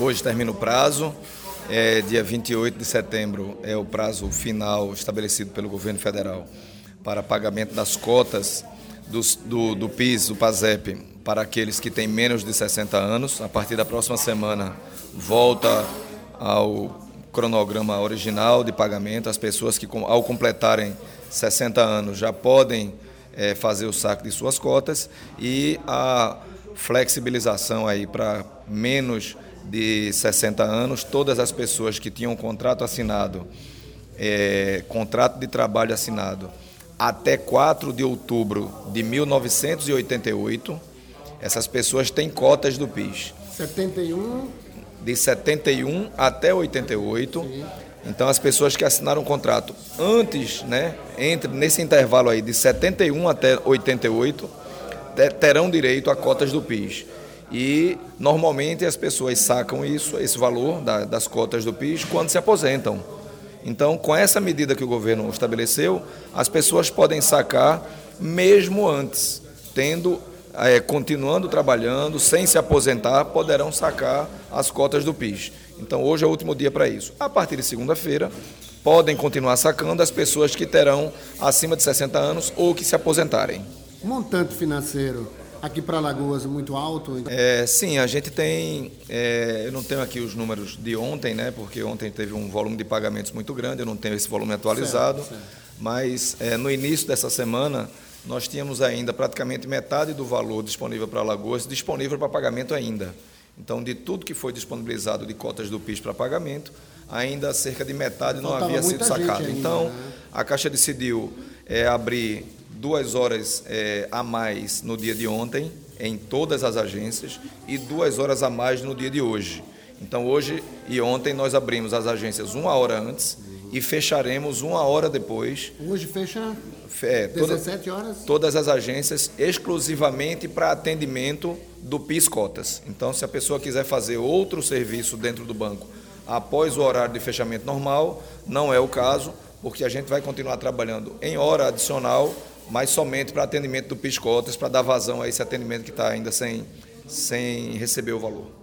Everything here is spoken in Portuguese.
Hoje termina o prazo. É, dia 28 de setembro é o prazo final estabelecido pelo governo federal para pagamento das cotas do, do, do PIS, do PASEP, para aqueles que têm menos de 60 anos. A partir da próxima semana volta ao cronograma original de pagamento. As pessoas que, ao completarem 60 anos, já podem é, fazer o saque de suas cotas e a flexibilização aí para menos de 60 anos, todas as pessoas que tinham contrato assinado, é, contrato de trabalho assinado, até 4 de outubro de 1988, essas pessoas têm cotas do PIS. 71? De 71 até 88. Sim. Então as pessoas que assinaram o contrato antes, né, entre nesse intervalo aí de 71 até 88, terão direito a cotas do PIS. E normalmente as pessoas sacam isso, esse valor da, das cotas do PIS, quando se aposentam. Então, com essa medida que o governo estabeleceu, as pessoas podem sacar mesmo antes, tendo, é, continuando trabalhando, sem se aposentar, poderão sacar as cotas do PIS. Então, hoje é o último dia para isso. A partir de segunda-feira, podem continuar sacando as pessoas que terão acima de 60 anos ou que se aposentarem. Montante financeiro aqui para Lagoas muito alto? Então? É, sim, a gente tem. É, eu não tenho aqui os números de ontem, né? Porque ontem teve um volume de pagamentos muito grande, eu não tenho esse volume atualizado. Certo, certo. Mas é, no início dessa semana nós tínhamos ainda praticamente metade do valor disponível para Lagoas disponível para pagamento ainda. Então, de tudo que foi disponibilizado de cotas do PIS para pagamento, ainda cerca de metade não havia sido sacado. Ainda, então, né? a Caixa decidiu é, abrir duas horas é, a mais no dia de ontem, em todas as agências, e duas horas a mais no dia de hoje. Então, hoje e ontem, nós abrimos as agências uma hora antes e fecharemos uma hora depois. Hoje fecha é, toda, 17 horas? Todas as agências exclusivamente para atendimento do PIS Cotas. Então, se a pessoa quiser fazer outro serviço dentro do banco após o horário de fechamento normal, não é o caso, porque a gente vai continuar trabalhando em hora adicional mas somente para atendimento do PIS Cotas, para dar vazão a esse atendimento que está ainda sem, sem receber o valor.